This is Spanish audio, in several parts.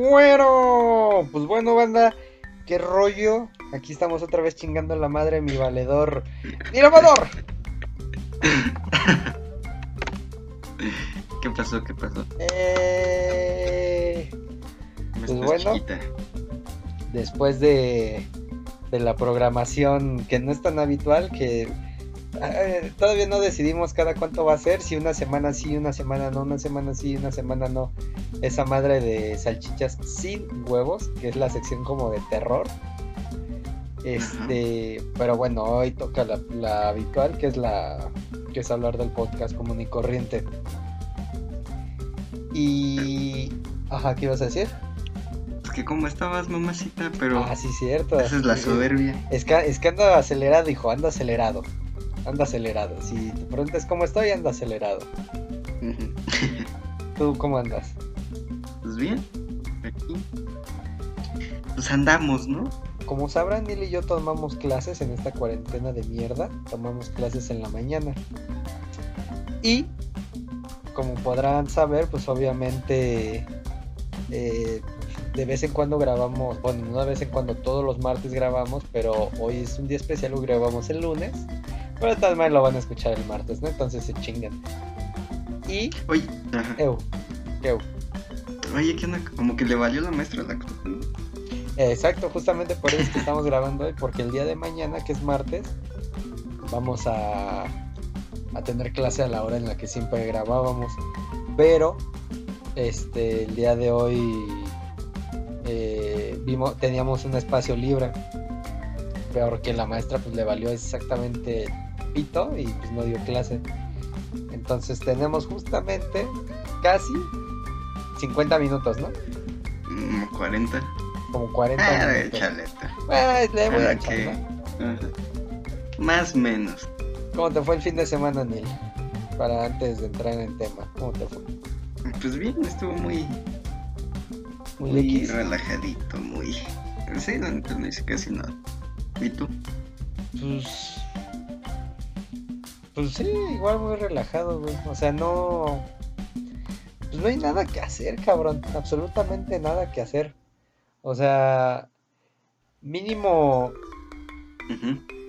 Bueno, pues bueno, banda, qué rollo. Aquí estamos otra vez chingando la madre mi valedor. ¡Mirador! ¿Qué pasó? ¿Qué pasó? Eh, Pues bueno. chiquita. después de, de la programación que no es tan habitual, que eh, todavía no decidimos cada cuánto va a ser, si una semana sí, una semana no, una semana sí, una semana no. Esa madre de salchichas sin huevos, que es la sección como de terror. Este, pero bueno, hoy toca la, la habitual, que es la que es hablar del podcast común y corriente. Y ajá, ¿qué ibas a decir? Es que como estabas, mamacita, pero Ah, sí, cierto. esa es la soberbia. Es que, es que anda acelerado, hijo, anda acelerado. Anda acelerado. Si te preguntas cómo estoy, anda acelerado. ¿Tú cómo andas? Pues bien, aquí. Pues andamos, ¿no? Como sabrán, Neil y yo tomamos clases en esta cuarentena de mierda. Tomamos clases en la mañana. Y, como podrán saber, pues obviamente eh, de vez en cuando grabamos, bueno, no de vez en cuando, todos los martes grabamos, pero hoy es un día especial, lo grabamos el lunes. Pero maneras lo van a escuchar el martes, ¿no? Entonces se chingan. Y, Oye, ajá. eu, eu. Oye, ¿qué onda? Como que le valió la maestra la. Exacto, justamente por eso es que estamos grabando hoy, porque el día de mañana, que es martes, vamos a, a tener clase a la hora en la que siempre grabábamos. Pero, este, el día de hoy eh, vimos, teníamos un espacio libre, pero que la maestra pues le valió exactamente pito y pues no dio clase. Entonces tenemos justamente casi 50 minutos, ¿no? Mm, 40. Como 40 Ah, de minutos. chaleta. Pues, le voy a echar, que- ¿no? Más menos. ¿Cómo te fue el fin de semana, Neil? Para antes de entrar en el tema, ¿cómo te fue? Pues bien, estuvo muy, Muy, muy relajadito, muy. Sí, neta no hice casi nada. ¿Y tú? Pues. Pues sí, igual muy relajado, güey. O sea, no. Pues no hay nada que hacer, cabrón. Absolutamente nada que hacer. O sea. Mínimo.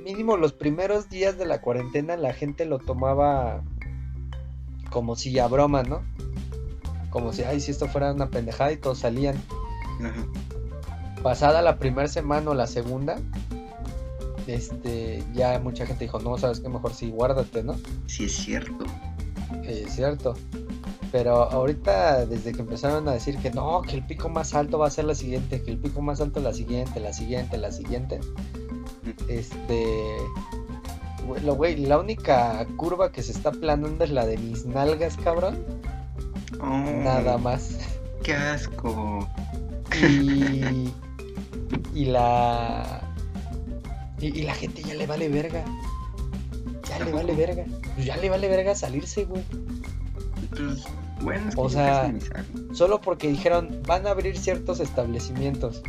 Mínimo los primeros días de la cuarentena la gente lo tomaba como si a broma, ¿no? Como si, ay, si esto fuera una pendejada y todos salían. Pasada la primera semana o la segunda, este, ya mucha gente dijo, no, sabes que mejor sí, guárdate, ¿no? Sí, es cierto. Eh, Es cierto. Pero ahorita, desde que empezaron a decir que no, que el pico más alto va a ser la siguiente, que el pico más alto la siguiente, la siguiente, la siguiente, este, güey, lo- güey, la única curva que se está planando es la de mis nalgas, cabrón. Oh, Nada más. Qué asco. Y, y la. Y, y la gente ya le vale verga. Ya le ¿A vale verga. Pues ya le vale verga salirse, güey. Pues, bueno, es que O sea-. Solo porque dijeron, van a abrir ciertos establecimientos.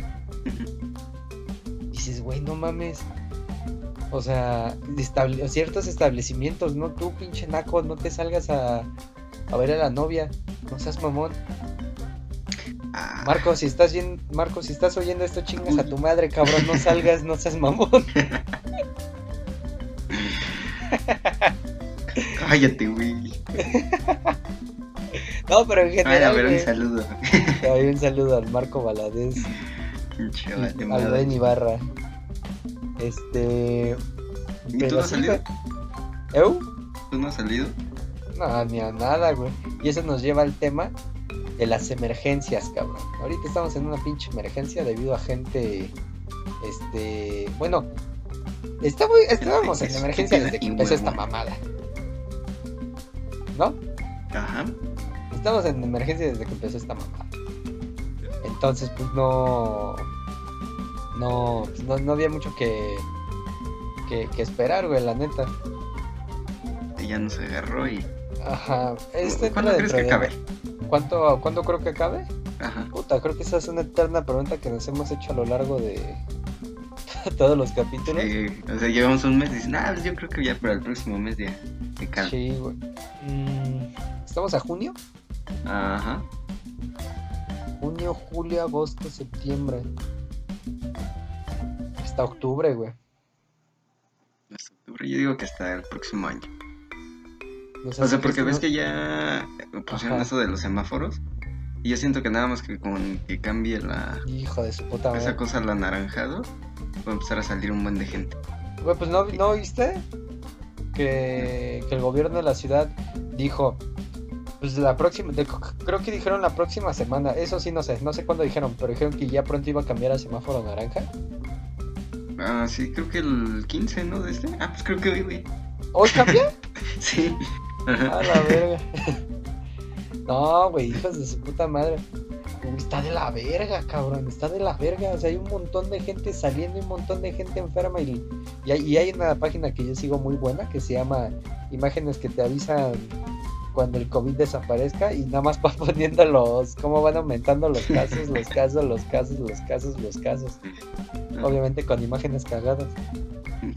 Y dices, güey, no mames. O sea, estable- ciertos establecimientos, no tú, pinche naco, no te salgas a, a ver a la novia. No seas mamón. Ah, Marco, si estás bien, Marco, si estás oyendo esto, chingas a tu madre, cabrón, no salgas, no seas mamón. Cállate, güey. No, pero en Ay, general. a ver, un saludo. Ahí un saludo al Marco Valadez al. Ben Ibarra. Este. ¿Y tú no has salido? ¿Eu? ¿Tú no has salido? No, ni a nada, güey. Y eso nos lleva al tema de las emergencias, cabrón. Ahorita estamos en una pinche emergencia debido a gente. Este. Bueno. está muy- estábamos en emergencia desde que empezó esta mamada. ¿No? Ajá. Estamos en emergencia desde que empezó esta mamada. Entonces, pues no. No, pues, no, no había mucho que, que, que esperar, güey, la neta. Ya nos agarró y. Ajá. Este ¿Cuándo crees que acabe? ¿Cuánto, ¿Cuándo creo que acabe? Ajá. Puta, creo que esa es una eterna pregunta que nos hemos hecho a lo largo de todos los capítulos. Sí, o sea, llevamos un mes y dicen, ah, yo creo que ya para el próximo mes ya calma. Sí, güey. Mm, ¿Estamos a junio? Ajá. Junio, julio, agosto, septiembre. Hasta octubre, güey. Hasta octubre. Yo digo que hasta el próximo año. O sea, porque ves que ya pusieron Ajá. eso de los semáforos. Y yo siento que nada más que con que cambie la Hijo de su puta esa madre. cosa al anaranjado, va a empezar a salir un buen de gente. Güey, pues no, ¿no viste que, que el gobierno de la ciudad dijo, pues la próxima, de- creo que dijeron la próxima semana, eso sí no sé, no sé cuándo dijeron, pero dijeron que ya pronto iba a cambiar a semáforo naranja. Ah, sí, creo que el 15, ¿no? De este. Ah, pues creo que hoy, güey. ¿Hoy cambia? Sí. A la verga. No, güey, hijos de su puta madre. Está de la verga, cabrón. Está de la verga. O sea, hay un montón de gente saliendo y un montón de gente enferma. Y, y, hay, y hay una página que yo sigo muy buena que se llama Imágenes que te avisan cuando el COVID desaparezca. Y nada más va poniendo los. cómo van aumentando los casos, los casos, los casos, los casos, los casos. Obviamente con imágenes cagadas.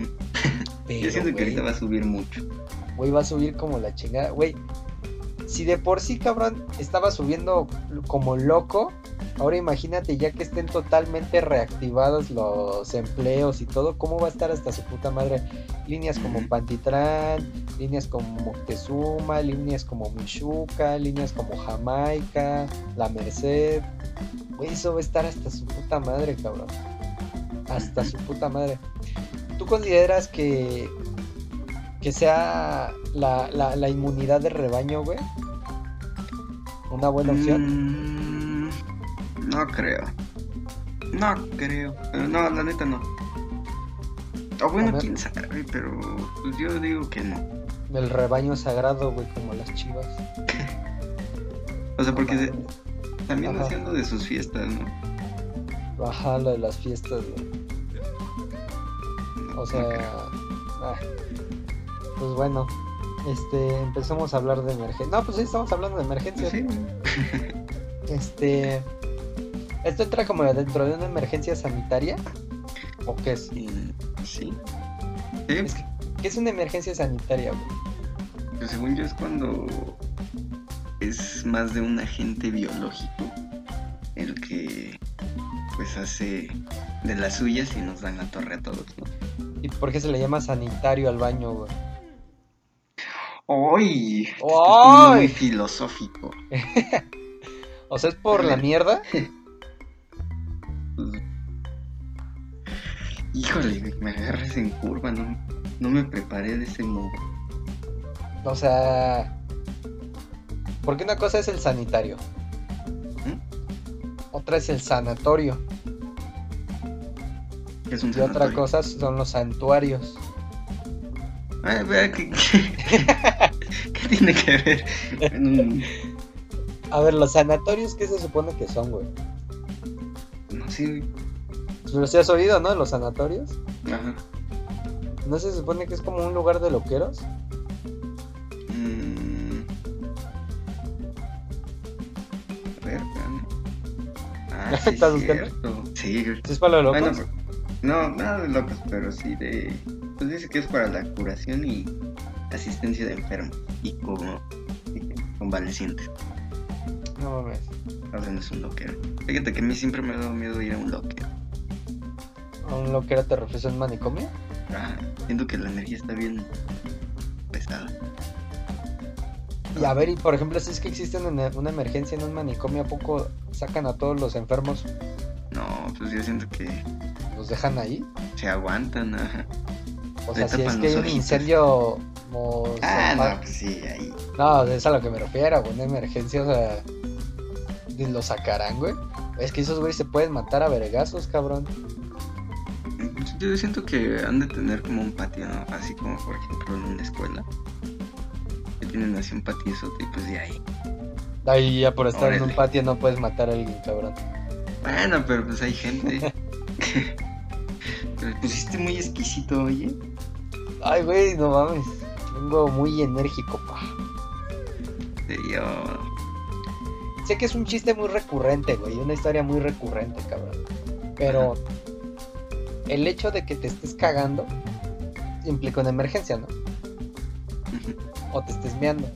Pero, Yo siento que ahorita va a subir mucho. Güey, va a subir como la chingada. Güey, si de por sí, cabrón, estaba subiendo como loco, ahora imagínate ya que estén totalmente reactivados los empleos y todo, ¿cómo va a estar hasta su puta madre? Líneas como Ujú. Pantitlán, líneas como Moctezuma, líneas como Michuca, líneas como Jamaica, La Merced. Eso va a estar hasta su puta madre, cabrón. Hasta su puta madre. ¿Tú consideras que que sea la, la, la inmunidad de rebaño, güey? Una buena opción. Mm, no creo. No creo. Pero no, la neta no. O bueno, quién sabe, pero pues yo digo que no. El rebaño sagrado, güey, como las chivas. O sea, porque Mames. también Ajá. haciendo de sus fiestas, ¿no? Ajá, lo de las fiestas, güey. No, O sea, no ah, pues bueno, este, empezamos a hablar de emergencia. No, pues sí, estamos hablando de emergencia. Sí. Este, ¿esto entra como dentro de una emergencia sanitaria? ¿O qué es? Mm, sí. Sí, Es que, ¿Qué es una emergencia sanitaria, güey? pues según yo es cuando es más de un agente biológico el que pues hace de las suyas y nos dan la torre a todos, ¿no? ¿Y por qué se le llama sanitario al baño, güey? ¡Ay! poniendo muy filosófico. O sea, es por la mierda. Híjole, me agarras en curva, no, no me preparé de ese modo. O sea, porque una cosa es el sanitario, ¿Mm? otra es el sanatorio Es un y otra sanatorio. cosa son los santuarios. ¿Qué, qué, qué tiene que ver? A ver, los sanatorios, ¿qué se supone que son, güey? No sé, güey. Pero si has oído, ¿no? Los sanatorios. Ajá. ¿No se supone que es como un lugar de loqueros? Mm. A ver. Ah, sí, ¿Estás es buscando? Sí. ¿Sí es para los locos? no, nada de locos, pero sí de. Pues dice que es para la curación y asistencia de enfermos y como convalecientes. No mames. Sea, no es un loquero. Fíjate que a mí siempre me ha dado miedo ir a un loquero. ¿A un loquero te refieres a un manicomio? Ah, siento que la energía está bien pesada. Y a ver, y por ejemplo, si es que existe una, una emergencia en un manicomio, ¿a poco sacan a todos los enfermos? No, pues yo siento que ¿Los dejan ahí? se aguantan. Ajá. O sea, si es que hay un incendio... mo- Ah, no, pues sí, ahí. No, es a lo que me refiero, güey, una emergencia, o sea, lo sacarán, güey. Es que esos güeyes se pueden matar a vergazos, cabrón. Yo siento que han de tener como un patio, ¿no? Así como por ejemplo en una escuela. Que tienen así un patio y pues de ahí. Ahí ya por estar en un patio no puedes matar a alguien, cabrón. Bueno, pero pues hay gente. Te pusiste muy exquisito, oye. Ay, güey, no mames. Vengo muy enérgico, pa. Sí, yo. Sé que es un chiste muy recurrente, güey, una historia muy recurrente, cabrón. Pero el hecho de que te estés cagando implica una emergencia, ¿no? O te estés meando.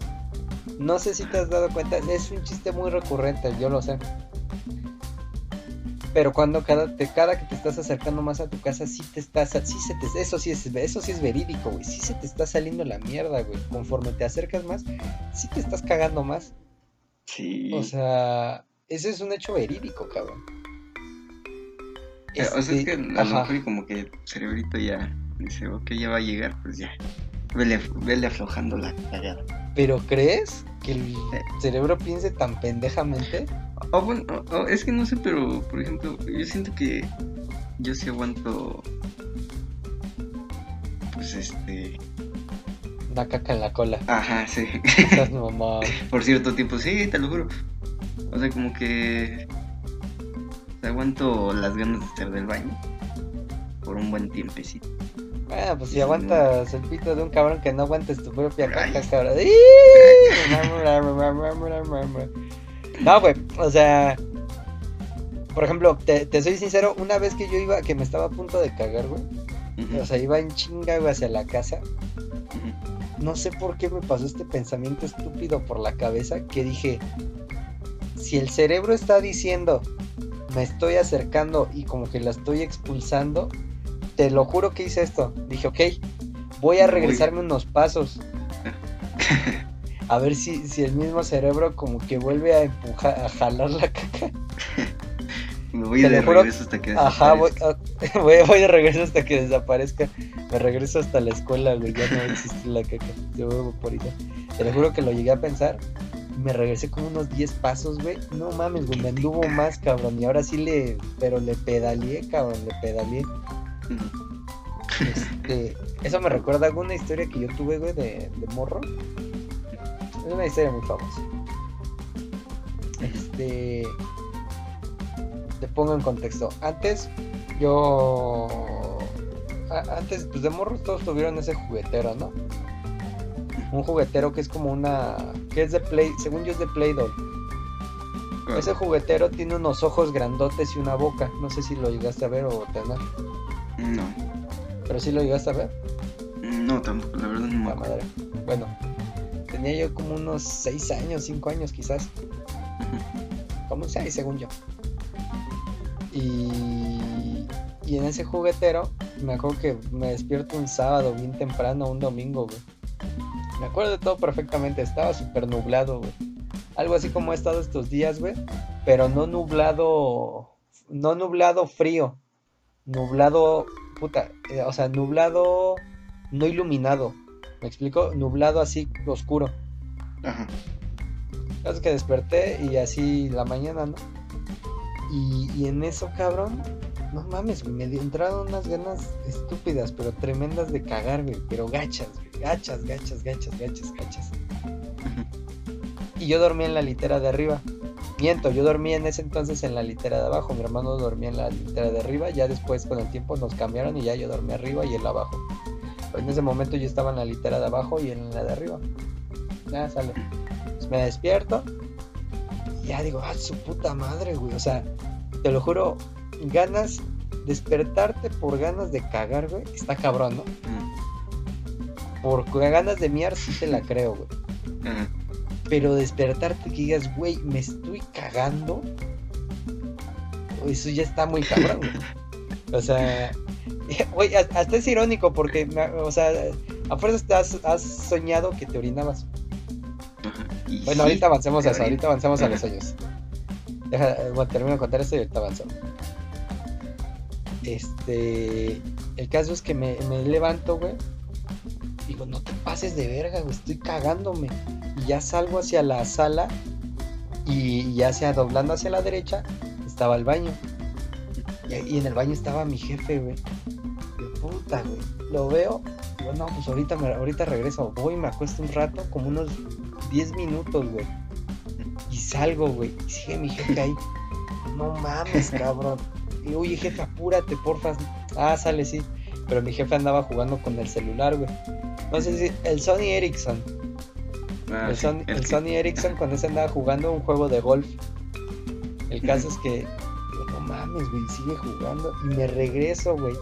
No sé si te has dado cuenta, es un chiste muy recurrente, yo lo sé. Pero cuando cada, te, cada que te estás acercando más a tu casa, sí te estás, sí se te, eso sí es, eso sí es verídico, güey, sí se te está saliendo la mierda, güey, conforme te acercas más, sí te estás cagando más. Sí. O sea, ese es un hecho verídico, cabrón. O sea, es Este, que a lo ajá. mejor como que el cerebrito ya dice, ok, ya va a llegar, pues ya. Vele, vele aflojando la cagada. Pero ¿crees que el cerebro piense tan pendejamente? O bueno, o- o es que no sé, pero por ejemplo, yo siento que yo sí aguanto. Pues este. Una caca en la cola. Ajá, sí. Estás mamá. por cierto tiempo, sí, te lo juro. O sea, como que. Aguanto las ganas de estar del baño. Por un buen tiempecito. Bueno, pues si aguantas el pito de un cabrón que no aguantes tu propia caca, cabrón. No, güey, o sea, por ejemplo, te, te soy sincero, una vez que yo iba, que me estaba a punto de cagar, güey, o sea, iba en chinga, güey, hacia la casa, no sé por qué me pasó este pensamiento estúpido por la cabeza que dije, si el cerebro está diciendo, me estoy acercando y como que la estoy expulsando, te lo juro que hice esto. Dije, ok, voy a regresarme unos pasos. A ver si, si el mismo cerebro como que vuelve a empujar, a jalar la caca. Me voy Te de regreso hasta que Ajá, voy, desaparezca. a- voy, voy de regreso hasta que desaparezca. Me regreso hasta la escuela, güey. Ya no existir la caca. Yo voy por ella. Te lo juro que lo llegué a pensar. Me regresé como unos 10 pasos, güey. No mames, güey. Me anduvo más, cabrón. Y ahora sí le. Pero le pedaleé, cabrón. Le pedaleé. Este, eso me recuerda a alguna historia que yo tuve, güey, de, de morro. Es una historia muy famosa. Este. Te pongo en contexto. Antes, yo. a- Antes, pues de morros todos tuvieron ese juguetero, ¿no? Un juguetero que es como una. que es de Play. Según yo es de Play Doh. Ese juguetero tiene unos ojos grandotes y una boca. No sé si lo llegaste a ver o tener. No, Pero sí lo llegaste a ver. no tampoco, la verdad no me La acuerdo. madre. Bueno, tenía yo como unos 6 años, 5 años quizás. Como 6 según yo. Y, y en ese juguetero, me acuerdo que me despierto un sábado bien temprano, un domingo, güey. Me acuerdo de todo perfectamente, estaba súper nublado, güey. Algo así como he estado estos días, güey. Pero no nublado, no nublado frío. Nublado, puta, eh, o sea, nublado no iluminado. ¿Me explico? Nublado así, oscuro. Ajá. Es que desperté y así la mañana, ¿no? Y, y en eso, cabrón, no mames, güey, me entraron unas ganas estúpidas, pero tremendas de cagar, güey, pero gachas, güey, gachas, gachas, gachas, gachas, gachas. Y yo dormía en la litera de arriba. Miento, yo dormía en ese entonces en la litera de abajo, mi hermano dormía en la litera de arriba, ya después con el tiempo nos cambiaron y ya yo dormía arriba y él abajo. En ese momento yo estaba en la litera de abajo y en la de arriba. Ya sale. Pues me despierto y ya digo, ah, su puta madre, güey. O sea, te lo juro, ganas, despertarte por ganas de cagar, güey, está cabrón, ¿no? Ujú. Por ganas de miar sí te la creo, güey. Pero despertarte que digas, güey, me estoy cagando. Eso ya está muy cabrón, güey. O sea, a- hasta es irónico porque, o sea, a fuerzas te has, has soñado que te orinabas. Ajá. Bueno, sí, ahorita avancemos a eso, ahorita avancemos a los sueños. Deja, bueno, termino de contar esto y ahorita avanzo. Este, el caso es que me, me levanto, güey. Digo, no te pases de verga, güey, estoy cagándome. Y ya salgo hacia la sala y ya sea doblando hacia la derecha, estaba el baño. Y en el baño estaba mi jefe, güey. De puta, güey. Lo veo. Digo, no, pues ahorita, me, ahorita regreso. Voy me acuesto un rato, como unos 10 minutos, güey. Y salgo, güey. Y sigue mi jefe ahí. No mames, cabrón. Y oye, jefe, apúrate, porfa. Ah, sale, sí. Pero mi jefe andaba jugando con el celular, güey. No sé si. El Sony Ericsson. Ah, el, Sony, el el que- Sony Ericsson con ese andaba jugando un juego de golf. El caso es que. No mames, güey. Sigue jugando. Y me regreso, güey.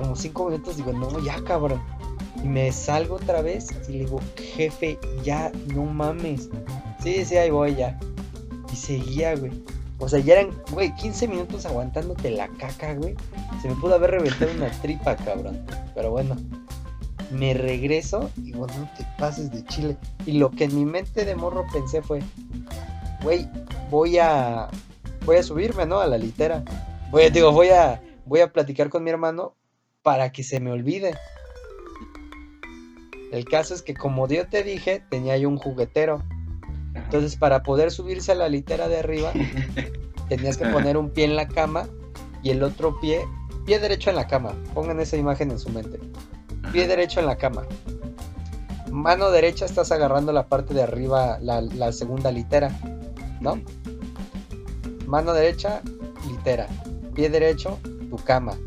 Como cinco minutos digo, no, ya, cabrón. Y me salgo otra vez y le digo, jefe, ya, no mames. Sí, sí, ahí voy ya. Y seguía, güey. O sea, ya eran, güey, 15 minutos aguantándote la caca, güey. Se me pudo haber reventado una tripa, cabrón. Pero bueno, me regreso y bueno, no te pases de chile. Y lo que en mi mente de morro pensé fue, güey, voy a, voy a subirme, ¿no? A la litera. Voy digo, voy a, voy a platicar con mi hermano para que se me olvide. El caso es que como yo te dije, tenía yo un juguetero. Entonces, para poder subirse a la litera de arriba, tenías que poner un pie en la cama y el otro pie, pie derecho en la cama. Pongan esa imagen en su mente. Pie derecho en la cama. Mano derecha estás agarrando la parte de arriba, la, la segunda litera, ¿no? Mano derecha, litera. Pie derecho, tu cama,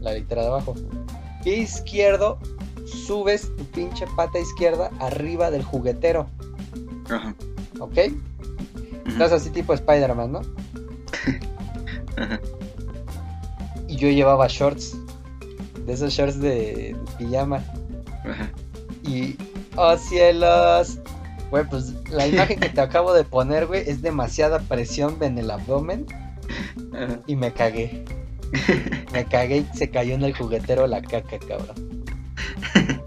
la litera de abajo. Pie izquierdo, subes tu pinche pata izquierda arriba del juguetero. Ajá. ¿Ok? Estás así tipo Spider-Man, ¿no? Ajá. Y yo llevaba shorts. De esos shorts de, de pijama. Ajá. Y. ¡Oh cielos! Güey, pues la imagen que te acabo de poner, güey, es demasiada presión en el abdomen. Ajá. Y me cagué. Me cagué y se cayó en el juguetero la caca, cabrón.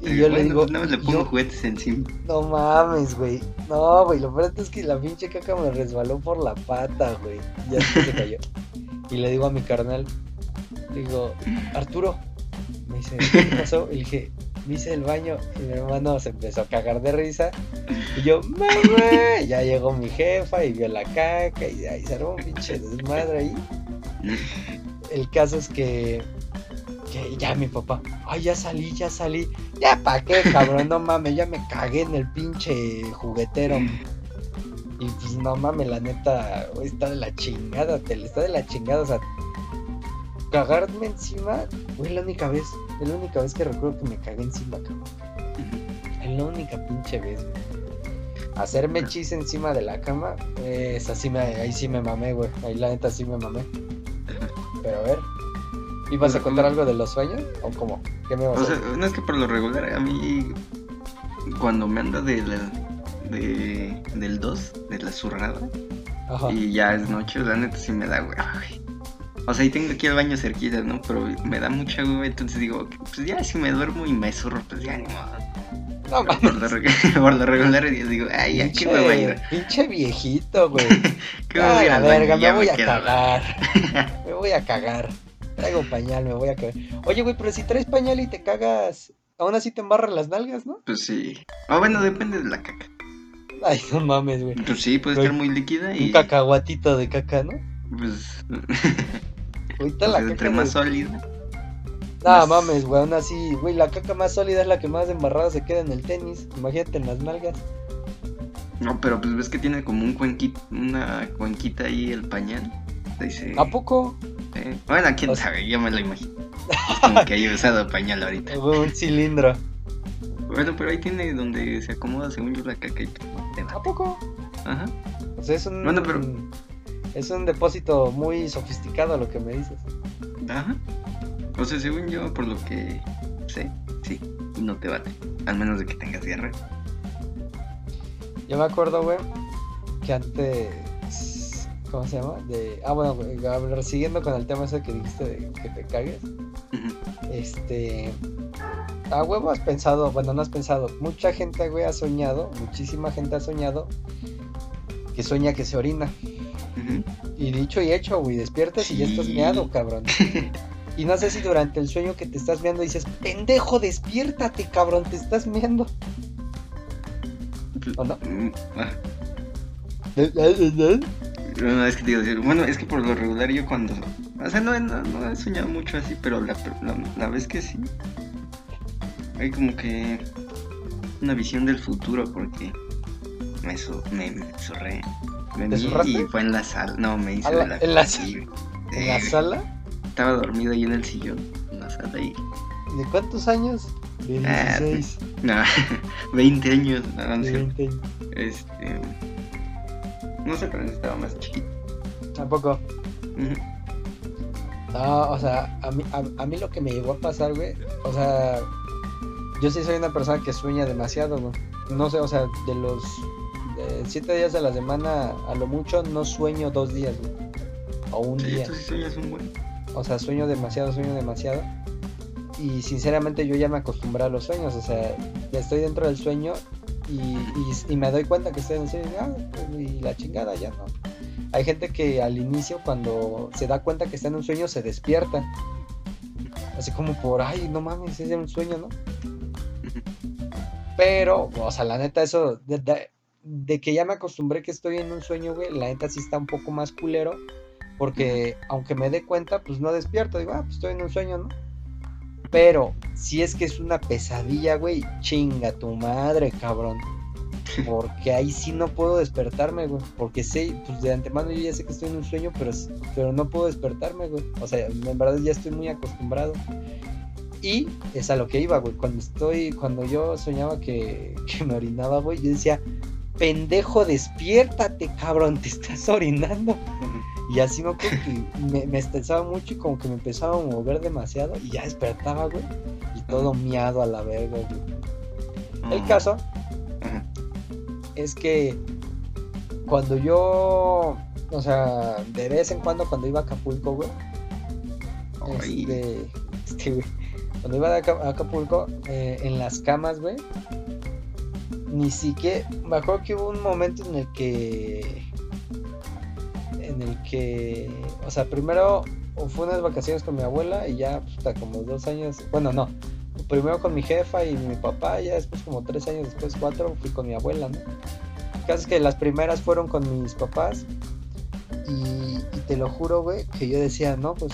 Y yo le digo. pues nada más le pongo yo- juguetes encima. No mames, güey. No, güey, lo peor es que la pinche caca me resbaló por la pata, güey. Y ya después se cayó. Y le digo a mi carnal, digo, Arturo. Me dice, ¿qué pasó? Y le dije, me hice el baño. Y mi hermano se empezó a cagar de risa. Y yo, mamá. Y ya llegó mi jefa y vio la caca. Y ahí se armó un pinche desmadre ahí. El caso es que, que ya mi papá, ay, ya salí, ya salí. Ya pa' qué, cabrón, no mames, ya me cagué en el pinche juguetero. Y pues no mames, la neta, está de la chingada, te está de la chingada, o sea, cagarme encima, güey, la única vez, es la única vez que recuerdo que me cagué encima, cabrón. Es la única pinche vez, güey. Hacerme chis encima de la cama, es así me, ahí sí me mamé, güey. Ahí la neta sí me mamé. Pero a ver, ¿ibas a contar algo de los sueños? ¿O cómo? ¿Qué me vas a O sea, decir? no es que por lo regular a mí cuando me anda de la- de, del 2, de la zurrada, Ajá. y ya es noche, la neta sí me da hueva, güey. O sea, y tengo aquí el baño cerquita, ¿no? Pero me da mucha hueva, entonces digo, pues ya si me duermo y me zurro, pues ya ni modo. No mames. por, lo, regular yo digo, ay, ya qué hueva ir. Pinche, pinche viejito, güey. ¿Qué Ay, la al baño? verga, Ya me voy a cagar. me voy a cagar. Traigo pañal, me voy a cagar. Oye, güey, pero si traes pañal y te cagas, aún así te embarran las nalgas, ¿no? Pues sí. O bueno, depende de la caca. Ay, no mames, güey. Pues sí, puede estar muy líquida y Un cacahuatito de caca, ¿no? pues Ahorita la caca. entre más sólida. No más- mames, güey, aún así, güey, la caca más sólida es la que más embarrada se queda en el tenis. Imagínate en las nalgas. No, pero pues ves que tiene como un cuenquito, una cuenquita ahí el pañal. Dice, ¿A poco? eh, Bueno, quién O sea- sabe, yo me lo imagino. Es como que haya usado pañal ahorita. Un cilindro. Bueno, pero ahí tiene donde se acomoda según yo la caca y. ¿A poco? Ajá. O sea, es un. Bueno, pero- Es un depósito muy sofisticado lo que me dices. Ajá. O sea, según yo, por lo que sé, sí, no te bate. Al menos de que tengas diarrea. Yo me acuerdo, güey, que antes. ¿Cómo se llama? De. Ah, bueno, ver, siguiendo con el tema ese que dijiste de que te cagues. Este. A huevo has pensado, bueno, no has pensado. Mucha gente, güey, ha soñado, muchísima gente ha soñado que sueña que se orina. Y dicho y hecho, güey, despiertas y ya estás meado, cabrón. Y no sé si durante el sueño que te estás meando dices, pendejo, despiértate, cabrón, te estás meando. ¿O no? ¿No? Es que te decir, bueno, es que por lo regular yo cuando, o sea, no, no, no he soñado mucho así, pero la, la, la vez que sí, hay como que una visión del futuro porque me, su- me, me zurré, me ¿Te vi zurraste? y fue en la sala, no, me hice ¿A la- en la ¿En la sala? Estaba dormido ahí en el sillón, en la sala ahí, ¿De cuántos años? De Ah, 16. no, 20 años, no, no de sé, 20 años. este, no sé, pero estaba más chiquito. Tampoco. No, o sea, a mí, a, a mí lo que me llegó a pasar, güey, o sea, yo sí soy una persona que sueña demasiado, güey. No sé, o sea, de los, eh, siete días de la semana, a lo mucho, no sueño dos días, güey. O un Sí, día. tú sí sueñas un buen. O sea, sueño demasiado, sueño demasiado. Y sinceramente yo ya me acostumbré a los sueños. O sea, ya estoy dentro del sueño y, y- me doy cuenta que estoy en el sueño. y, ah, pues, y la chingada ya no. Hay gente que al inicio, cuando se da cuenta que está en un sueño, se despierta. Así como por, ay, no mames, es un sueño, ¿no? Pero, o sea, la neta, eso, de, de- de que ya me acostumbré que estoy en un sueño, güey, la neta sí está un poco más culero. Porque aunque me dé cuenta, pues no despierto. Digo, ah, pues estoy en un sueño, ¿no? Pero si es que es una pesadilla, güey, chinga tu madre, cabrón. Porque ahí sí no puedo despertarme, güey. Porque sé, pues de antemano yo ya sé que estoy en un sueño, pero, pero no puedo despertarme, güey. O sea, en verdad ya estoy muy acostumbrado. Y es a lo que iba, güey. Cuando estoy, cuando yo soñaba que, que me orinaba, güey, yo decía, pendejo, despiértate, cabrón, te estás orinando. Y así me acuerdo que me, me estresaba mucho y como que me empezaba a mover demasiado y ya despertaba, güey. Y todo miado a la verga, güey. El caso es que cuando yo, o sea, de vez en cuando cuando iba a Acapulco, güey, este, este, güey, cuando iba a Acapulco, eh, en las camas, güey, ni siquiera, me acuerdo que hubo un momento en el que, en el que, o sea, primero fue unas vacaciones con mi abuela y ya hasta como dos años, bueno, no, primero con mi jefa y mi papá, ya después como tres años después, cuatro, fui con mi abuela, ¿no? El caso es que las primeras fueron con mis papás y, y te lo juro, güey, que yo decía, no, pues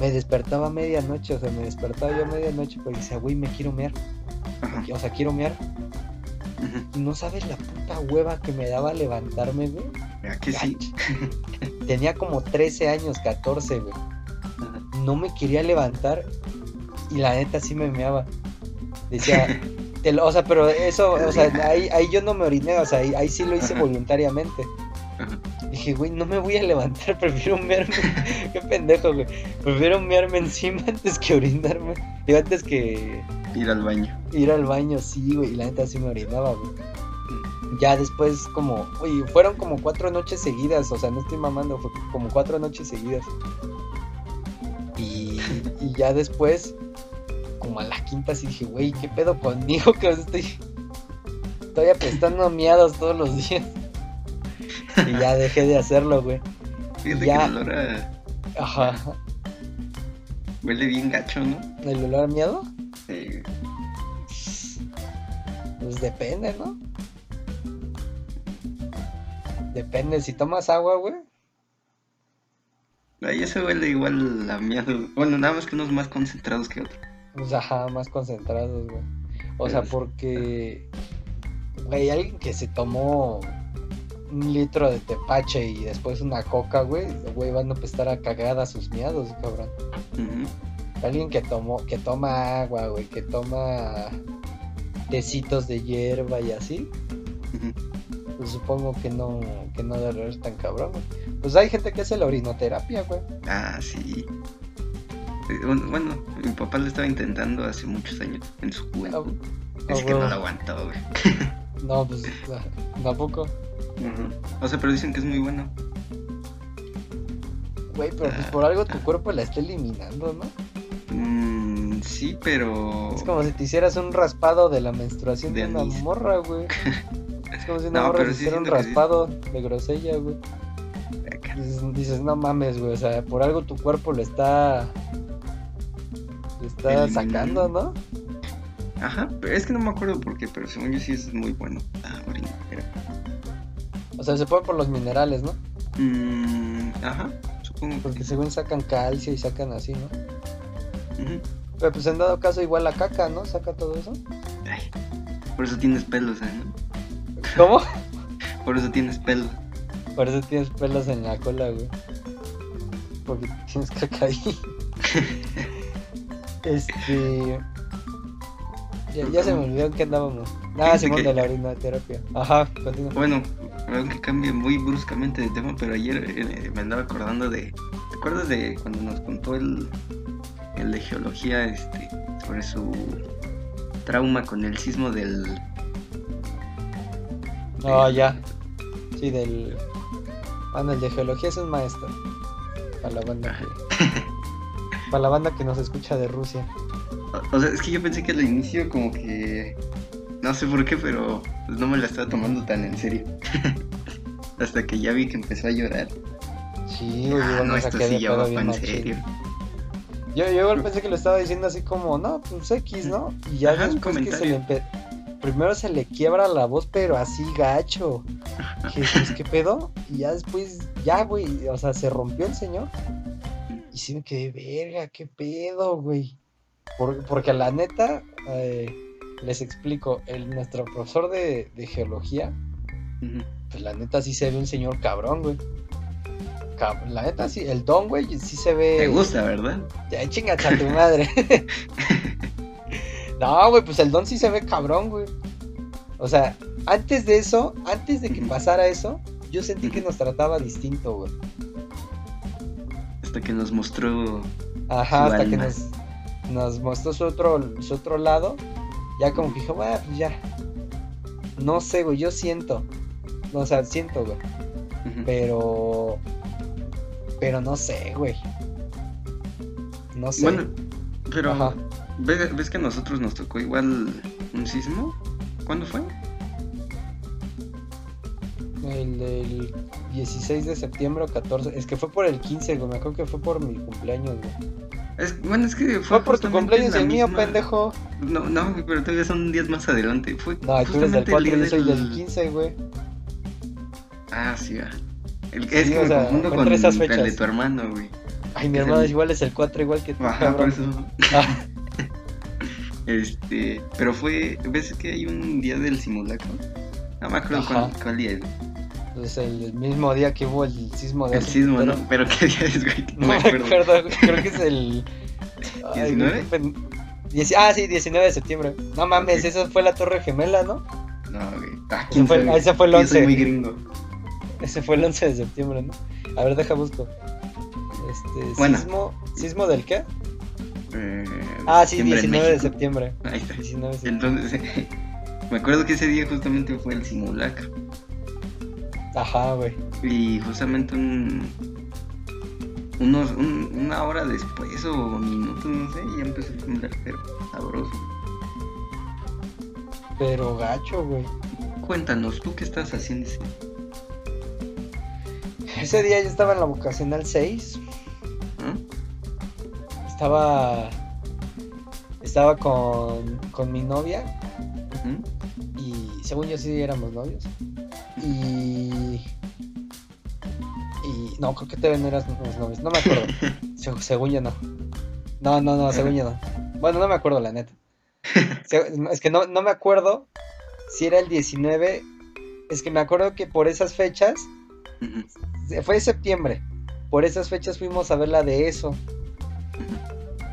me despertaba a medianoche, o sea, me despertaba yo a medianoche porque decía, güey, me quiero mear, o sea, quiero mear. No sabes la puta hueva que me daba levantarme, güey. ¿Verdad que sí? Tenía como 13 años, 14, güey. No me quería levantar y la neta sí me meaba. Decía, te lo- o sea, pero eso, o sea, ahí, ahí yo no me oriné, o sea, ahí, ahí sí lo hice voluntariamente. Dije, güey, no me voy a levantar, prefiero mearme. Qué pendejo, güey. Prefiero mearme encima antes que orinarme. Digo, antes que Ir al baño. Ir al baño, sí, güey. Y la neta sí me orinaba, güey. Ya después, como, uy, fueron como cuatro noches seguidas. O sea, no estoy mamando, fue como cuatro noches seguidas. Y, y ya después, como a la quinta, sí dije, güey, ¿qué pedo conmigo? Que estoy, estoy apestando a miados todos los días. Y ya dejé de hacerlo, güey. Fíjate Ya. que el olor a- Ajá. huele bien gacho, ¿no? ¿El olor a miado? Pues depende, ¿no? Depende, si tomas agua, güey. ahí se huele igual a miado. Bueno, nada más que unos más concentrados que otros. Pues ajá, más concentrados, güey. O sea, porque, güey, alguien que se tomó un litro de tepache y después una coca, güey, güey, van a empezar a cagar a sus miados, cabrón. Alguien que tomó, que toma agua, güey, que toma tecitos de hierba y así, pues supongo que no, que no debe ser tan cabrón, güey. Pues hay gente que hace la orinoterapia, güey. Ah, sí. Bueno, mi papá lo estaba intentando hace muchos años, en su juventud. Ah, es que no lo aguantó, güey. No, pues tampoco. O sea, pero dicen que es muy bueno. Güey, pero pues Ah, por algo tu ah. cuerpo la está eliminando, ¿no? Mm, sí, pero. Es como si te hicieras un raspado de la menstruación de, De una morra, güey. Es como si una No, morra sí hiciera un sí. raspado de grosella, güey. Dices, dices, no mames, güey. O sea, por algo tu cuerpo lo está. Lo está sacando, ¿no? Ajá, pero es que no me acuerdo por qué, pero según yo sí es muy bueno. Ah, orinoterapia. O sea, se puede por los minerales, ¿no? Mm, ajá, supongo. que Porque según sacan calcio y sacan así, ¿no? Ujú. Pero pues en dado caso, igual la caca, ¿no? Saca todo eso. Ay, por eso tienes pelos, ¿eh? ¿no? ¿Cómo? Por eso tienes pelos. Por eso tienes pelos en la cola, güey. Porque tienes caca ahí. este. Ya, ya se me olvidó en qué andábamos. Ah, Simón que- de la orinoterapia. Ajá, continúa. Bueno, aunque cambie muy bruscamente de tema, pero ayer eh, me andaba acordando de. ¿Te acuerdas de cuando nos contó el, el de geología este, sobre su trauma con el sismo del. No, ya. Sí, del. Ah, no, el de geología es un maestro. Para la banda que. para la banda que nos escucha de Rusia. O, o sea, es que yo pensé que al inicio como que... No sé por qué, pero pues, no me la estaba tomando tan en serio. Hasta que ya vi que empezó a llorar. Sí, güey, Ah, no, esto sí ya va en serio. Yo, yo igual pensé que lo estaba diciendo así como, no, pues X, ¿no? Y ya Ajá, después que se le Primero se le quiebra la voz, pero así gacho. Que, pues, ¿qué pedo? Y ya después, ya, güey, o sea, se rompió el señor. Y sí me quedé, verga, qué pedo, güey. Por- porque la neta, eh, les explico, el, nuestro profesor de, de geología, pues la neta sí se ve un señor cabrón, güey. La neta sí, el don, güey, sí se ve. Te gusta, ¿verdad? Ya chingas a tu madre. no, güey, pues el don sí se ve cabrón, güey. O sea, antes de eso, antes de que pasara eso, yo sentí que nos trataba distinto, güey. Hasta que nos mostró... Ajá, Su hasta que nos, nos mostró su otro, su otro lado. Ya como que dije, bueno, pues ya. No sé, güey, yo siento. O sea, siento, güey. Pero. Pero no sé, güey. No sé. Bueno, pero... Ajá. ¿ves, ves que a nosotros nos tocó igual un sismo? ¿Cuándo fue? El del 16 de septiembre o 14. Es que fue por el 15, güey. Me acuerdo que fue por mi cumpleaños, güey. Es, bueno, es que fue, Fue por tu cumpleaños el mío, pendejo. No, no, pero todavía son días más adelante. Fue No, tú eres del justamente 4 y el yo soy del del- 15, güey. Ah, sí, va. El, Sí, es que o me sea, confundo con esas el de tu hermano, güey. Ay, mi Es hermano el- es igual, es el 4 igual que tú, Ajá, por eso. Ah, Este, pero fue, ¿ves que hay un día del simulacro? No me acuerdo cuál, cuál día es. pues el, el mismo día que hubo el sismo de El sismo, ¿no? Pero qué día es, güey. No me acuerdo, güey, creo que es el. Ay, güey, ¿19? qué pen- Dieci- Ah, sí, 19 de septiembre. No mames, Ok. esa fue la Torre Gemela, ¿no? No, güey. Ah, fue- ese fue el Yo 11. soy muy gringo. Ese fue el 11 de septiembre, ¿no? A ver, deja busco. Este, Bueno. sismo, ¿sismo del qué? Eh, Ah, sí, septiembre en 19 de septiembre. Ahí está. 19 de septiembre. Entonces, me acuerdo que ese día justamente fue el simulacro. Ajá, güey. Y justamente un, unos, un- una hora después o minutos, no sé, ya empezó a temblar, pero sabroso. Pero gacho, güey. Cuéntanos, ¿tú qué estás haciendo? ese- Ese día yo estaba en la vocacional 6. ¿Ah? Estaba. Estaba con, con mi novia. Y según yo sí éramos novios. Y. Y. No, creo que todavía no éramos novios. No me acuerdo. Se- según yo no. No, no, no, según yo no. Bueno, no me acuerdo, la neta. Es que no, no me acuerdo si era el 19. Es que me acuerdo que por esas fechas. Fue en septiembre. Por esas fechas fuimos a ver la de eso.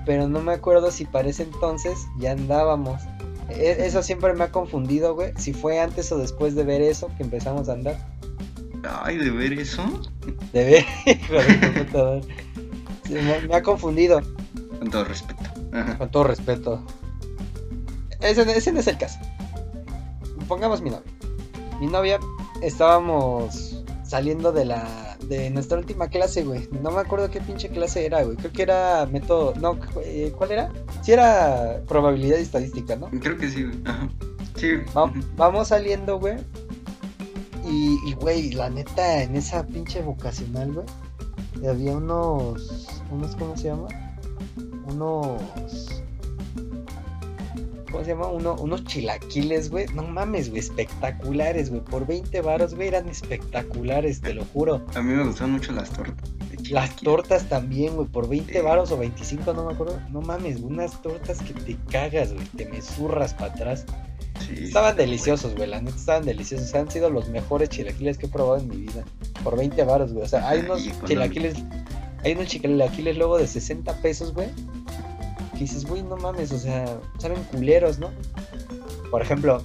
Pero no me acuerdo si para ese entonces ya andábamos. E- Eso siempre me ha confundido, güey. Si fue antes o después de ver eso que empezamos a andar. Ay, de ver eso, De ver, hijo de me, me ha confundido, con todo respeto. Ajá. con todo respeto. Ese, ese no es el caso. Pongamos mi novia. Mi novia, estábamos saliendo de la de nuestra última clase, güey. No me acuerdo qué pinche clase era, güey. Creo que era método. No, eh, ¿cuál era? Sí, era probabilidad y estadística, ¿no? Creo que sí, güey. Sí. Va- vamos saliendo, güey. Y, y, güey, la neta, en esa pinche vocacional, güey, había unos. unos ¿Cómo se llama? Unos. ¿Cómo se llama? Uno, unos chilaquiles, güey. No mames, güey, espectaculares, güey. Por 20 varos, güey, eran espectaculares, te lo juro. A mí me gustan mucho las tortas. Las tortas también, güey, por 20 Sí. varos o 25, no me acuerdo. No mames, güey, unas tortas que te cagas, güey. Te me zurras para atrás. Sí, Estaban deliciosos, güey, la neta estaban deliciosos. Han sido los mejores chilaquiles que he probado en mi vida. Por 20 baros, güey. O sea, hay unos chilaquiles, hay unos chilaquiles luego de 60 pesos, güey. Que dices, güey, no mames, o sea, saben culeros, ¿no? Por ejemplo,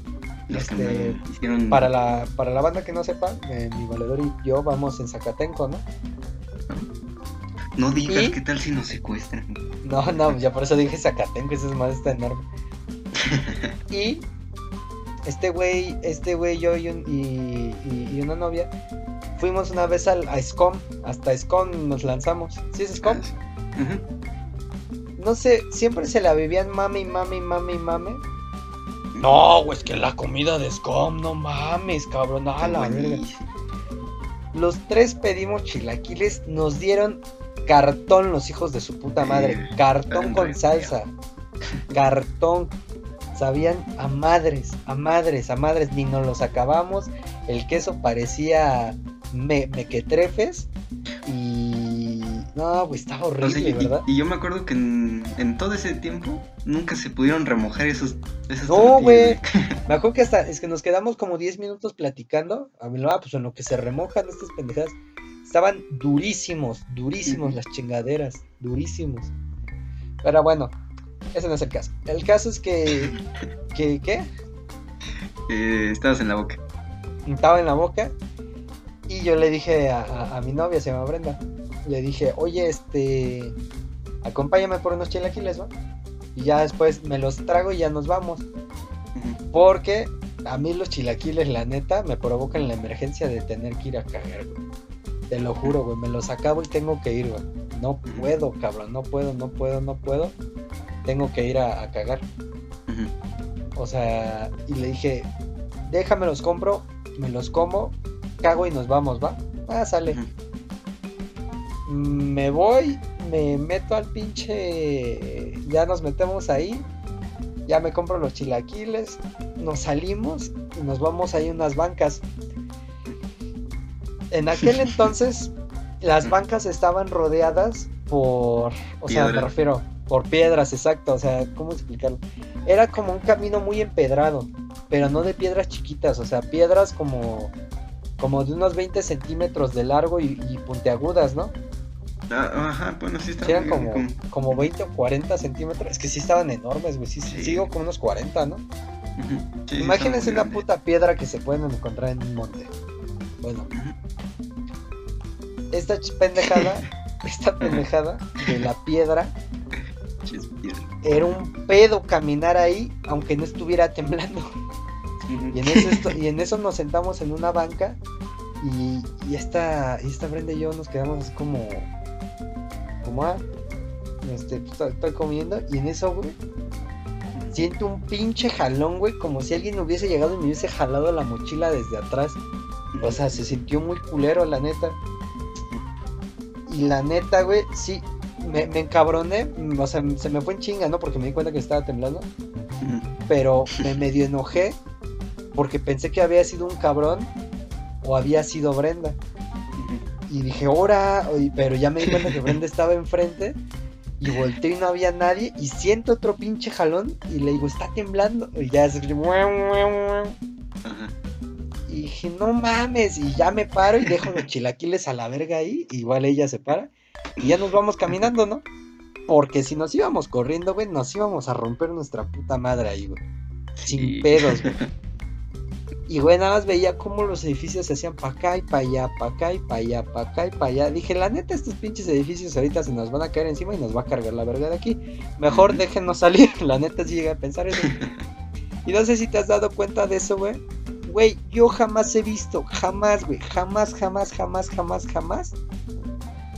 este, hicieron. para la, para la banda que no sepa, eh, mi valedor y yo vamos en Zacatenco, ¿no? No digas ¿Y? qué tal si nos secuestran. No, no, ya por eso dije Zacatenco, esa es más está enorme. Y este güey, este güey, yo y, un- y- y- y una novia, fuimos una vez al, a SCOM, hasta SCOM nos lanzamos. ¿Sí es SCOM? Ah, sí. No sé, siempre se la vivían mame y mame y mame y mame. No, güey, es que la comida de SCOM, no mames, cabrón, a la verga. Los tres pedimos chilaquiles, nos dieron cartón los hijos de su puta madre. Eh, Cartón con salsa. Cartón. Sabían a madres, a madres, a madres. Ni nos los acabamos. El queso parecía me mequetrefes. Y. No, güey, estaba O sea, horrible, y, ¿verdad? y yo me acuerdo que en, en todo ese tiempo nunca se pudieron remojar esos, esas No, güey. Me acuerdo que hasta es que nos quedamos como 10 minutos platicando. A mí, ah, pues en lo que se remojan estas pendejadas. Estaban durísimos, durísimos las chingaderas, durísimos. Pero bueno, ese no es el caso. El caso es que, que ¿qué? Eh, estabas en la boca. Estaba en la boca y yo le dije a, a- a mi novia, se llama Brenda, le dije, oye, este, acompáñame por unos chilaquiles, ¿no? Y ya después me los trago y ya nos vamos. Porque a mí los chilaquiles, la neta, me provocan la emergencia de tener que ir a cagar, güey. Te lo juro, güey. Me los acabo y tengo que ir, güey. No puedo, cabrón. No puedo, no puedo, no puedo. Tengo que ir a, a cagar. O sea, y le dije, déjame los compro, me los como, cago y nos vamos, ¿va? Ah, sale. Me voy, me meto al pinche. Ya nos metemos ahí. Ya me compro los chilaquiles. Nos salimos y nos vamos ahí a unas bancas. En aquel entonces, las bancas estaban rodeadas por. O sea, me refiero. Por piedras, exacto. O sea, ¿cómo explicarlo? Era como un camino muy empedrado. Pero no de piedras chiquitas. O sea, piedras como. Como de unos 20 centímetros de largo y, y puntiagudas, ¿no? Ah, ajá, bueno, sí Sí, eran como, como- como 20 o 40 centímetros. Es que sí estaban enormes, güey. Sí, Sí. Sigo con unos 40, ¿no? Sí, Imagínense grande. puta piedra que se pueden encontrar en un monte. Bueno, esta pendejada, esta pendejada de la piedra, era un pedo caminar ahí, aunque no estuviera temblando. Y en eso, esto- y en eso nos sentamos en una banca y, y esta, y esta Brenda y yo nos quedamos así como, este, pues, estoy, comiendo y en eso, güey, siento un pinche jalón, güey, como si alguien hubiese llegado y me hubiese jalado la mochila desde atrás. O sea, se sintió muy culero, la neta. Y la neta, güey, sí, me, me encabroné, o sea, se me fue en chinga, ¿no? Porque me di cuenta que estaba temblando pero me medio enojé porque pensé que había sido un cabrón o había sido Brenda. Y dije, ora, oye, pero ya me di cuenta que Brenda estaba enfrente y volteé y no había nadie y siento otro pinche jalón y le digo, está temblando. Y ya se. Y dije, no mames, y ya me paro y dejo los chilaquiles a la verga ahí, igual ella se para y ya nos vamos caminando, ¿no? Porque si nos íbamos corriendo, güey, nos íbamos a romper nuestra puta madre ahí, güey. Sin Sí. pedos, güey. Y güey, nada más veía cómo los edificios se hacían para acá y para allá, para acá y para allá, para acá y para allá. Dije, la neta, estos pinches edificios ahorita se nos van a caer encima y nos va a cargar la verga de aquí. Mejor déjenos salir. La neta, sí llegué a pensar eso. Y no sé si te has dado cuenta de eso, güey. Güey, yo jamás he visto, jamás, güey, jamás, jamás, jamás, jamás, jamás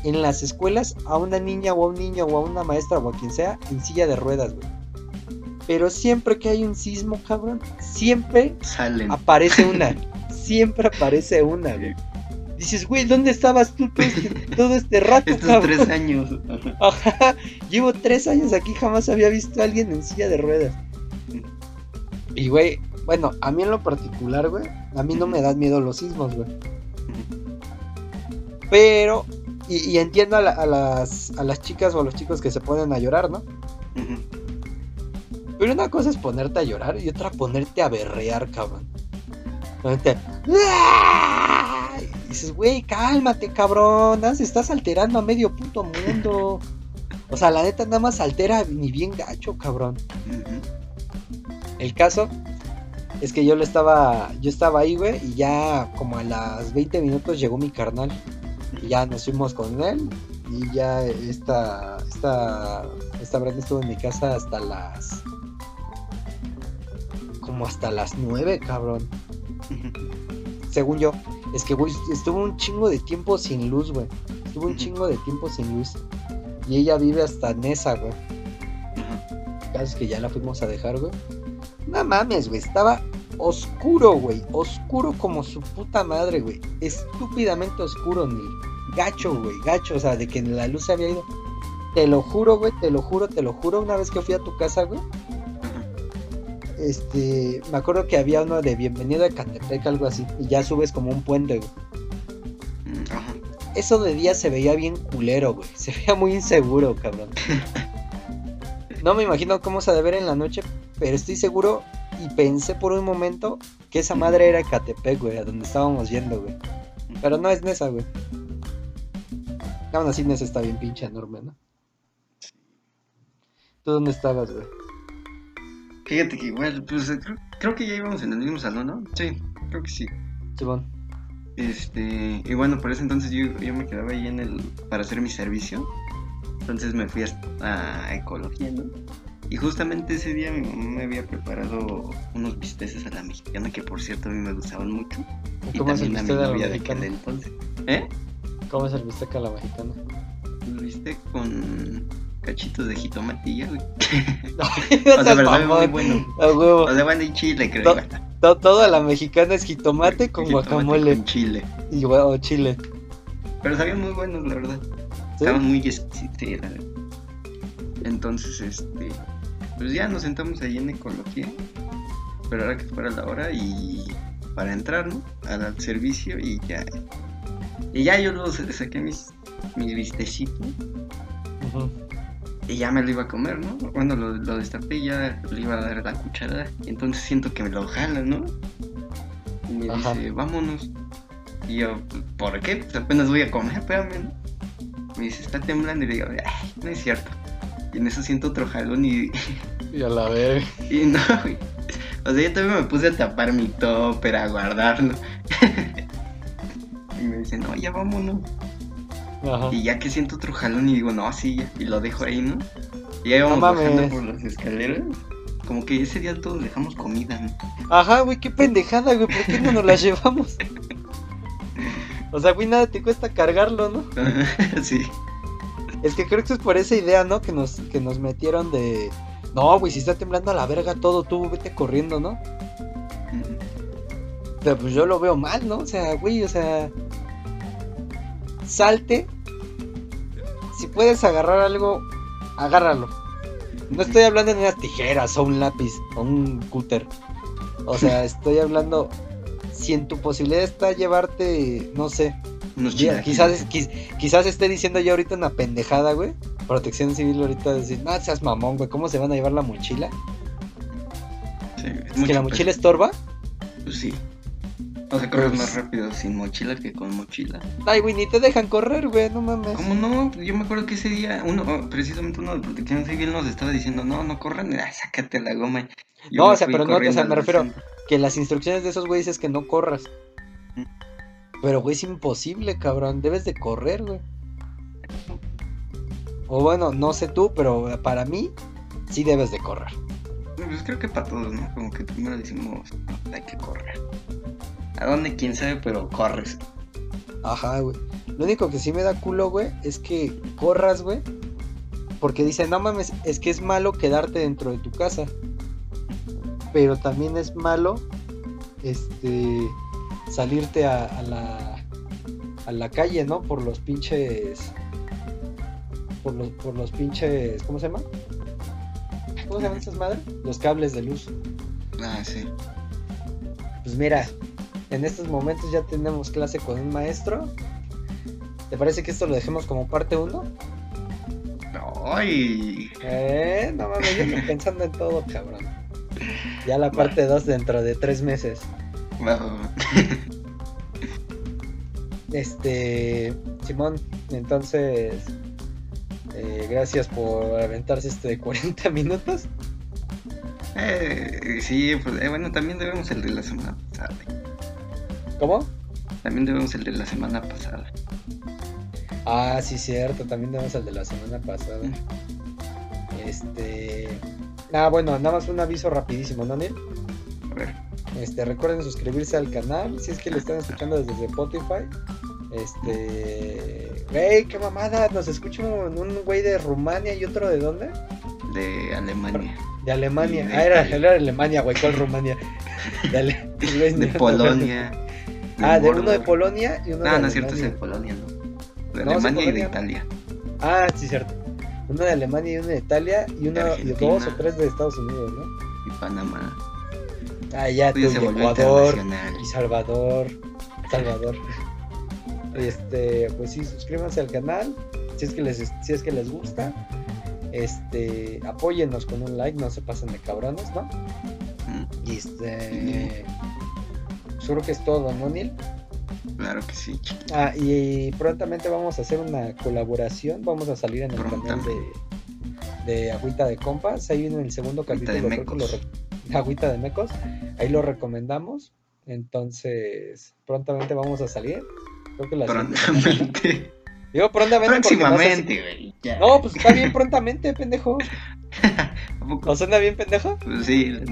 en las escuelas a una niña o a un niño o a una maestra o a quien sea en silla de ruedas, güey. Pero siempre que hay un sismo, cabrón, siempre Salen. aparece una. Siempre aparece una, güey. Dices, güey, ¿dónde estabas tú todo este, todo este rato, Estos cabrón? tres años. Ajá. Llevo tres años aquí, jamás había visto a alguien en silla de ruedas. Y, güey, bueno, a mí en lo particular, güey, a mí no me dan miedo los sismos, güey. Pero, y, y entiendo a, la- a las, a las chicas o a los chicos que se ponen a llorar, ¿no? Pero una cosa es ponerte a llorar y otra ponerte a berrear, cabrón. Ponerte, "¡Ah!" Y dices, güey, cálmate, cabrón. estás alterando a medio puto mundo. O sea, la neta nada más altera ni bien gacho, cabrón. El caso es que yo lo estaba, yo estaba ahí, güey, y ya como a las 20 minutos llegó mi carnal. Y ya nos fuimos con él. Y ya esta, esta, esta Brenda estuvo en mi casa hasta las como hasta las 9, cabrón. Según yo. Es que, güey, estuvo un chingo de tiempo sin luz, güey. Estuvo un chingo de tiempo sin luz. Y ella vive hasta Nesa, güey. Caso es que ya la fuimos a dejar, güey. No mames, güey. Estaba oscuro, güey. Oscuro como su puta madre, güey. Estúpidamente oscuro, ni gacho, güey. Gacho, o sea, de que la luz se había ido. Te lo juro, güey. Te lo juro, te lo juro. Una vez que fui a tu casa, güey. Este, me acuerdo que había uno de bienvenido a Catepec, algo así. Y ya subes como un puente, güey. Mm, Ajá. Eso de día se veía bien culero, güey. Se veía muy inseguro, cabrón. No me imagino cómo se ha de ver en la noche, pero estoy seguro y pensé por un momento que esa madre era Catepec, güey, a donde estábamos yendo, güey. Pero no es Nesa, güey. Aún así Nesa está bien pinche enorme, ¿no? ¿Tú dónde estabas, güey? Fíjate que igual, pues eh, creo, creo que ya íbamos en el mismo salón, ¿no? Sí, creo que sí. Simón. Este, y bueno, por ese entonces yo, yo me quedaba ahí en el, para hacer mi servicio. Entonces me fui a, a ecología, ¿no? Y justamente ese día mi mamá me había preparado unos bisteces a la mexicana, que por cierto a mí me gustaban mucho. Y ¿Cómo es el también a mi bistec a la novia de aquel entonces. ¿Eh? ¿Cómo es el bistec a la mexicana? Un bistec con cachitos de jitomate y ya, güey. No O sea, seas pero sabe muy bueno. A huevo. O sea, bueno, y chile, creo. To- Toda la mexicana es jitomate con Jitomate guacamole Con chile. y huevo chile. Pero sabían muy buenos, la verdad. ¿Sí? Estaban muy exquisitos. Entonces, este. Pues ya nos sentamos ahí en ecología. Pero ahora que fuera la hora y. Para entrar, ¿no? Al, servicio y ya. Y ya yo los saqué mis, mis vistecitos. Y ya me lo iba a comer, ¿no? Bueno, lo, lo destapé y ya le iba a dar la cucharada. Y entonces siento que me lo jala, ¿no? Y me Ajá. dice, vámonos. Y yo, ¿por qué? Pues apenas voy a comer, espérame, ¿no? Me dice, está temblando. Y le digo, ay, no es cierto. Y en eso siento otro jalón y, Y a la verga. y no. O sea, yo también me puse a tapar mi topper, a guardarlo. y me dice, no, ya vámonos. Ajá. Y ya que siento otro jalón y digo, no, sí, ya", y lo dejo ahí, ¿no? Y No mames. bajando por las escaleras. Como que ese día todos dejamos comida, ¿no? Ajá, güey, qué pendejada, güey. ¿Por qué no nos la llevamos? O sea, güey, nada te cuesta cargarlo, ¿no? sí. Es que creo que es por esa idea, ¿no? Que nos, que nos metieron de. No, güey, si está temblando a la verga todo, tú vete corriendo, ¿no? Pero pues yo lo veo mal, ¿no? O sea, güey, o sea. Salte. Si puedes agarrar algo, agárralo. No estoy hablando de unas tijeras o un lápiz o un cúter. O sea, estoy hablando. Si en tu posibilidad está llevarte, no sé, Unos quizás, quiz- quizás esté diciendo yo ahorita una pendejada, güey. Protección civil ahorita decir, no seas mamón, güey, ¿cómo se van a llevar la mochila? Sí, es Es que la mochila estorba. Pues sí. O sea, corres Pues- más rápido sin mochila que con mochila. Ay, güey, ni te dejan correr, güey, no mames. ¿Cómo no? Yo me acuerdo que ese día, uno, oh, precisamente uno de protección civil nos estaba diciendo, no, no corran, ah, sácate la goma. Yo No, o sea, pero no, o sea, me refiero- centro. Que las instrucciones de esos güeyes es que no corras. Mm. Pero, güey, es imposible, cabrón. Debes de correr, güey. O bueno, no sé tú, pero para mí, sí debes de correr. Pues creo que para todos, ¿no? Como que primero decimos, "No, hay que correr. ¿A dónde? Quién sabe, pero corres. Ajá, güey. Lo único que sí me da culo, güey, es que corras, güey. Porque dicen, no mames, es que es malo quedarte dentro de tu casa. Pero también es malo, este, salirte a, a la, a la calle, ¿no? Por los pinches, por los, por los pinches, ¿cómo se llama? ¿Cómo se llaman esas madres? Los cables de luz. Ah, sí. Pues mira, en estos momentos ya tenemos clase con un maestro. ¿Te parece que esto lo dejemos como parte 1? Ay, Eh, no mames, yo estoy pensando en todo, cabrón. Ya la parte 2 dentro de tres meses. va, va, va. Este, Simón, entonces, eh, gracias por aventarse este de 40 minutos. Eh, sí, pues eh, bueno, también debemos el de la semana pasada. ¿Cómo? También debemos el de la semana pasada. Ah, sí, cierto, también tenemos el de la semana pasada. Este. Ah, bueno, nada más un aviso rapidísimo, ¿no, Neil? A ver. Este, recuerden suscribirse al canal. Si es que lo están escuchando desde Spotify. Este. Güey, qué mamada. Nos escucha un, güey de Rumania y otro de dónde? De Alemania. De Alemania. De ah, era, era Alemania, güey. ¿Cuál Rumania? De, Ale- Polonia. Ah, de uno de. Polonia y uno No, de no es cierto, es de Alemania. Polonia, ¿no? De No, de Alemania y de. Italia. Ah, sí, cierto. Uno de Alemania y uno de Italia y uno y Argentina. dos o tres de Estados Unidos, ¿no? Y Panamá. Ah, ya, tú, Oye, y Ecuador y Salvador. Salvador. Este, pues sí, suscríbanse al canal. Si es que les, si es que les gusta. Este, apóyennos con un like, no se pasen de cabrones, ¿no? Mm, Y este. Seguro que es todo, ¿no, Neil? Claro que sí. Ah, y prontamente vamos a hacer una colaboración. Vamos a salir en el canal de, de Agüita de Compas. Ahí en el segundo capítulo. de creo lo Agüita de Mecos. Ahí lo recomendamos. Entonces, prontamente vamos a salir. Creo que la. Prontamente. Digo prontamente no Próximamente, güey. ya. No, pues está bien prontamente, pendejo. ¿A poco? ¿O suena bien, pendejo? Pues sí.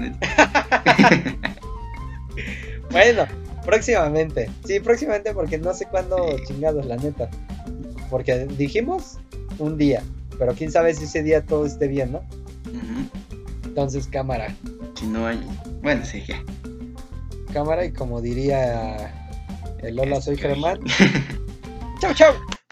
Bueno, próximamente. Sí, próximamente porque no sé cuándo chingados, la neta. Porque dijimos un día, pero quién sabe si ese día todo esté bien, ¿no? Entonces, cámara. Si no hay. Bueno, sí, ya. Cámara y como diría el Hola, soy Este, Germán. Chau, chau.